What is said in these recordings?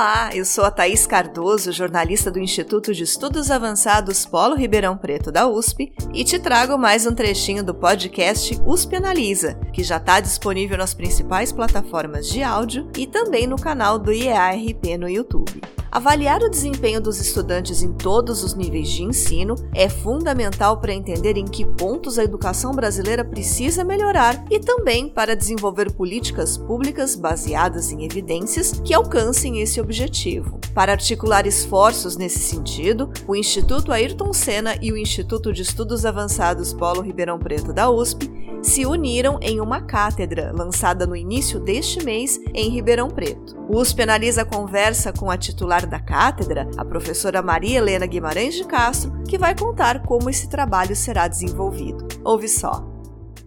Olá, eu sou a Thaís Cardoso, jornalista do Instituto de Estudos Avançados Polo Ribeirão Preto da USP, e te trago mais um trechinho do podcast USP Analisa, que já está disponível nas principais plataformas de áudio e também no canal do IEARP no YouTube. Avaliar o desempenho dos estudantes em todos os níveis de ensino é fundamental para entender em que pontos a educação brasileira precisa melhorar e também para desenvolver políticas públicas baseadas em evidências que alcancem esse objetivo. Para articular esforços nesse sentido, o Instituto Ayrton Senna e o Instituto de Estudos Avançados Polo Ribeirão Preto da USP se uniram em uma cátedra lançada no início deste mês em Ribeirão Preto. O USP analisa a conversa com a titular da cátedra, a professora Maria Helena Guimarães de Castro, que vai contar como esse trabalho será desenvolvido. Ouve só.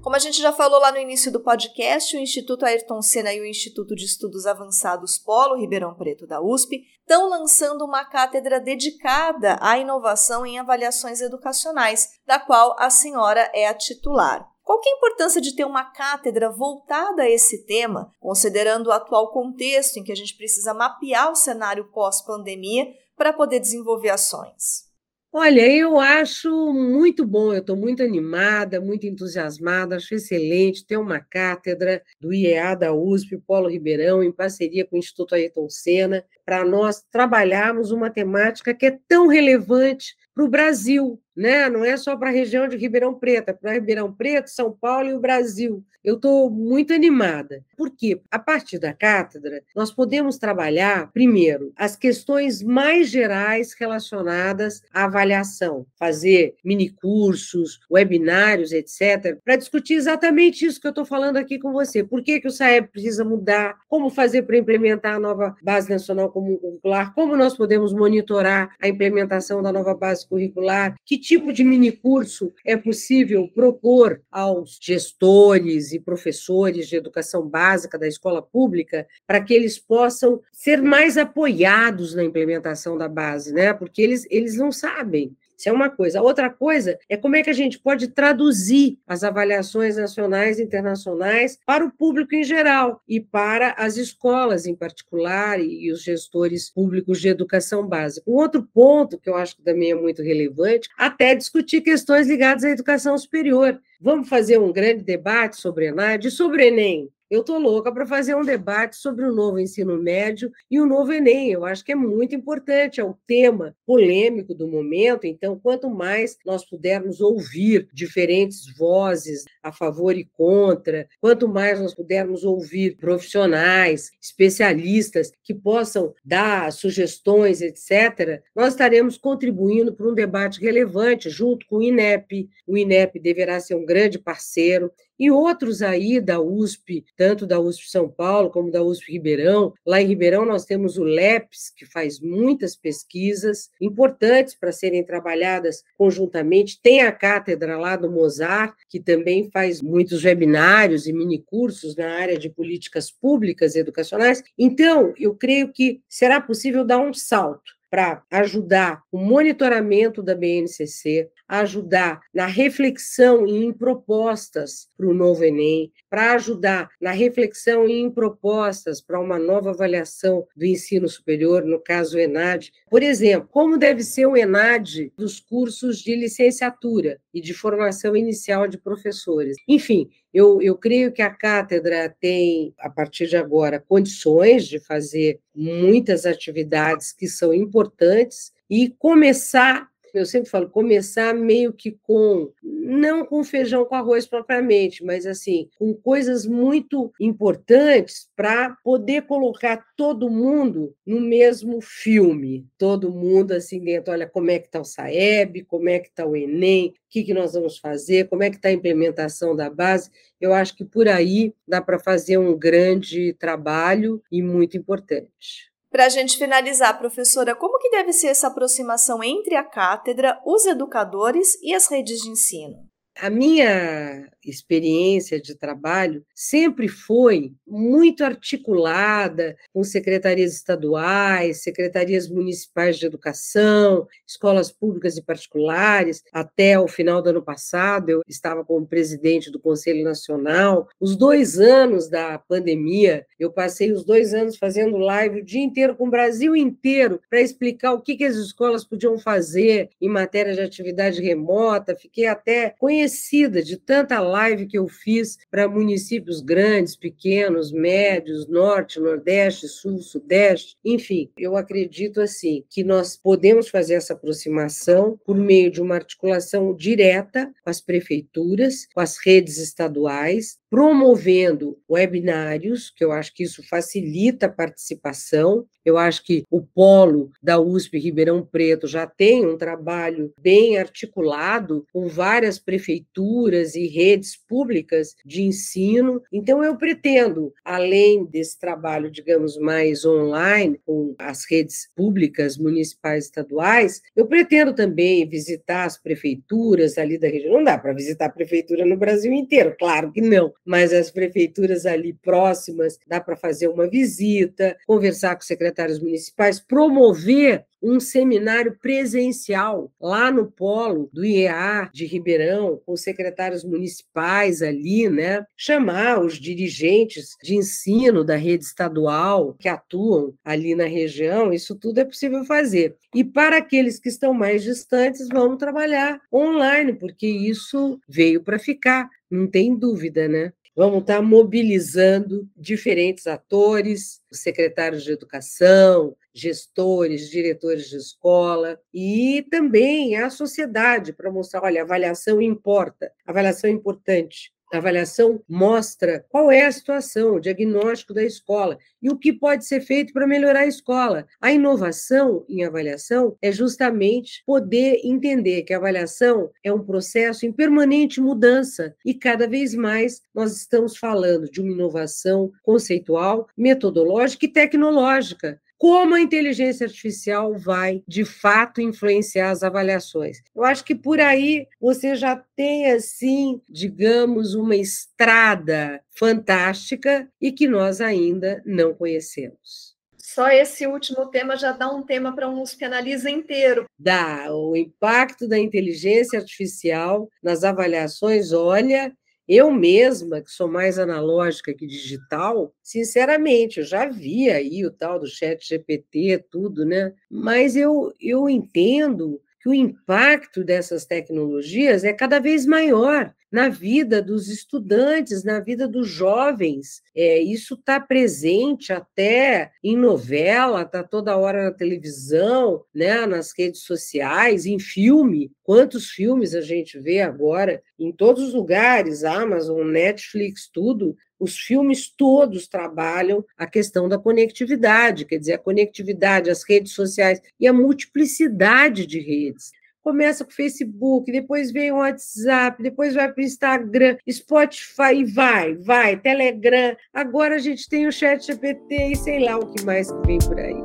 Como a gente já falou lá no início do podcast, o Instituto Ayrton Senna e o Instituto de Estudos Avançados Polo Ribeirão Preto da USP estão lançando uma cátedra dedicada à inovação em avaliações educacionais, da qual a senhora é a titular. Qual que é a importância de ter uma cátedra voltada a esse tema, considerando o atual contexto em que a gente precisa mapear o cenário pós-pandemia para poder desenvolver ações? Olha, eu acho muito bom, eu estou muito animada, muito entusiasmada, acho excelente ter uma cátedra do IEA da USP, Polo Ribeirão, em parceria com o Instituto Ayrton Senna, para nós trabalharmos uma temática que é tão relevante para o Brasil, né? não é só para a região de Ribeirão Preto, é para Ribeirão Preto, São Paulo e o Brasil. Eu estou muito animada, porque a partir da cátedra nós podemos trabalhar, primeiro, as questões mais gerais relacionadas à avaliação, fazer minicursos, webinários, etc., para discutir exatamente isso que eu estou falando aqui com você. Por que, que o SAEB precisa mudar? Como fazer para implementar a nova Base Nacional Comum Curricular? Como nós podemos monitorar a implementação da nova base curricular? Que tipo de minicurso é possível propor aos gestores e professores de educação básica da escola pública para que eles possam ser mais apoiados na implementação da base, né? Porque eles, eles não sabem. Isso é uma coisa. Outra coisa é como é que a gente pode traduzir as avaliações nacionais e internacionais para o público em geral e para as escolas em particular e os gestores públicos de educação básica. Um outro ponto que eu acho que também é muito relevante, até discutir questões ligadas à educação superior. Vamos fazer um grande debate sobre ENAD e sobre Enem. Eu estou louca para fazer um debate sobre o novo ensino médio e o novo Enem. Eu acho que é muito importante, é o tema polêmico do momento. Então, quanto mais nós pudermos ouvir diferentes vozes a favor e contra, quanto mais nós pudermos ouvir profissionais, especialistas que possam dar sugestões, etc., nós estaremos contribuindo para um debate relevante junto com o INEP. O INEP deverá ser um grande parceiro e outros aí da USP, tanto da USP São Paulo como da USP Ribeirão. Lá em Ribeirão nós temos o LEPS, que faz muitas pesquisas importantes para serem trabalhadas conjuntamente. Tem a cátedra lá do Mozart, que também faz muitos webinários e minicursos na área de políticas públicas educacionais. Então, eu creio que será possível dar um salto para ajudar o monitoramento da BNCC, ajudar na reflexão e em propostas para o novo Enem, para ajudar na reflexão e em propostas para uma nova avaliação do ensino superior, no caso o ENAD. Por exemplo, como deve ser o ENAD dos cursos de licenciatura e de formação inicial de professores. Enfim, eu, eu creio que a cátedra tem, a partir de agora, condições de fazer muitas atividades que são importantes e começar eu sempre falo, começar meio que com, não com feijão com arroz propriamente, mas assim, com coisas muito importantes para poder colocar todo mundo no mesmo filme, todo mundo assim dentro, olha como é que está o SAEB, como é que está o Enem, o que, que nós vamos fazer, como é que está a implementação da base, eu acho que por aí dá para fazer um grande trabalho e muito importante. Para a gente finalizar, professora, como que deve ser essa aproximação entre a cátedra, os educadores e as redes de ensino? A minha experiência de trabalho sempre foi muito articulada com secretarias estaduais, secretarias municipais de educação, escolas públicas e particulares. Até o final do ano passado, eu estava como presidente do Conselho Nacional. Os dois anos da pandemia, eu passei os dois anos fazendo live o dia inteiro com o Brasil inteiro para explicar o que, que as escolas podiam fazer em matéria de atividade remota. Fiquei até conhecida de tanta live que eu fiz para municípios grandes, pequenos, médios, norte, nordeste, sul, sudeste, enfim, eu acredito assim que nós podemos fazer essa aproximação por meio de uma articulação direta com as prefeituras, com as redes estaduais, promovendo webinários, que eu acho que isso facilita a participação. Eu acho que o polo da USP Ribeirão Preto já tem um trabalho bem articulado com várias prefeituras e redes públicas de ensino. Então eu pretendo, além desse trabalho, digamos, mais online com as redes públicas municipais e estaduais, eu pretendo também visitar as prefeituras ali da região. Não dá para visitar a prefeitura no Brasil inteiro, claro que não, mas as prefeituras ali próximas, dá para fazer uma visita, conversar com secretários municipais, promover um seminário presencial lá no polo do IEA de Ribeirão, com secretários municipais ali, né? Chamar os dirigentes de ensino da rede estadual que atuam ali na região, isso tudo é possível fazer. E para aqueles que estão mais distantes, vamos trabalhar online, porque isso veio para ficar, não tem dúvida, né? Vamos estar mobilizando diferentes atores, secretários de educação, gestores, diretores de escola e também a sociedade para mostrar, olha, avaliação importa, avaliação é importante. A avaliação mostra qual é a situação, o diagnóstico da escola e o que pode ser feito para melhorar a escola. A inovação em avaliação é justamente poder entender que a avaliação é um processo em permanente mudança e cada vez mais nós estamos falando de uma inovação conceitual, metodológica e tecnológica como a inteligência artificial vai, de fato, influenciar as avaliações. Eu acho que por aí você já tem, assim, digamos, uma estrada fantástica e que nós ainda não conhecemos. Só esse último tema já dá um tema para um USP Analisa inteiro. Dá. O impacto da inteligência artificial nas avaliações, olha, eu mesma, que sou mais analógica que digital, sinceramente, eu já vi aí o tal do chat GPT, tudo, né? Mas eu, eu entendo que o impacto dessas tecnologias é cada vez maior na vida dos estudantes, na vida dos jovens. É, isso está presente até em novela, está toda hora na televisão, né, nas redes sociais, em filme. Quantos filmes a gente vê agora em todos os lugares, Amazon, Netflix, tudo, os filmes todos trabalham a questão da conectividade, quer dizer, a conectividade, as redes sociais e a multiplicidade de redes começa com Facebook, depois vem o WhatsApp, depois vai para o Instagram, Spotify e vai, vai, Telegram. Agora a gente tem o Chat GPT e sei lá o que mais que vem por aí.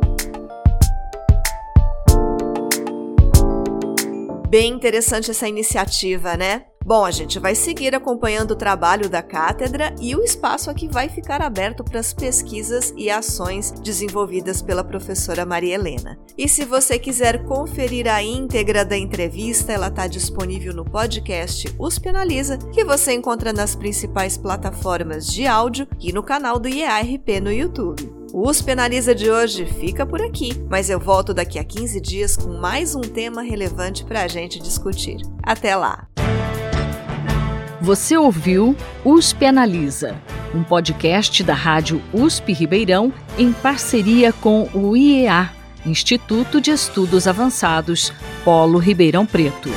Bem interessante essa iniciativa, né? Bom, a gente vai seguir acompanhando o trabalho da cátedra e o espaço aqui vai ficar aberto para as pesquisas e ações desenvolvidas pela professora Maria Helena. E se você quiser conferir a íntegra da entrevista, ela está disponível no podcast USP Analisa, que você encontra nas principais plataformas de áudio e no canal do IARP no YouTube. O USP Analisa de hoje fica por aqui, mas eu volto daqui a 15 dias com mais um tema relevante para a gente discutir. Até lá! Você ouviu USP Analisa, um podcast da Rádio USP Ribeirão em parceria com o IEA, Instituto de Estudos Avançados, Polo Ribeirão Preto.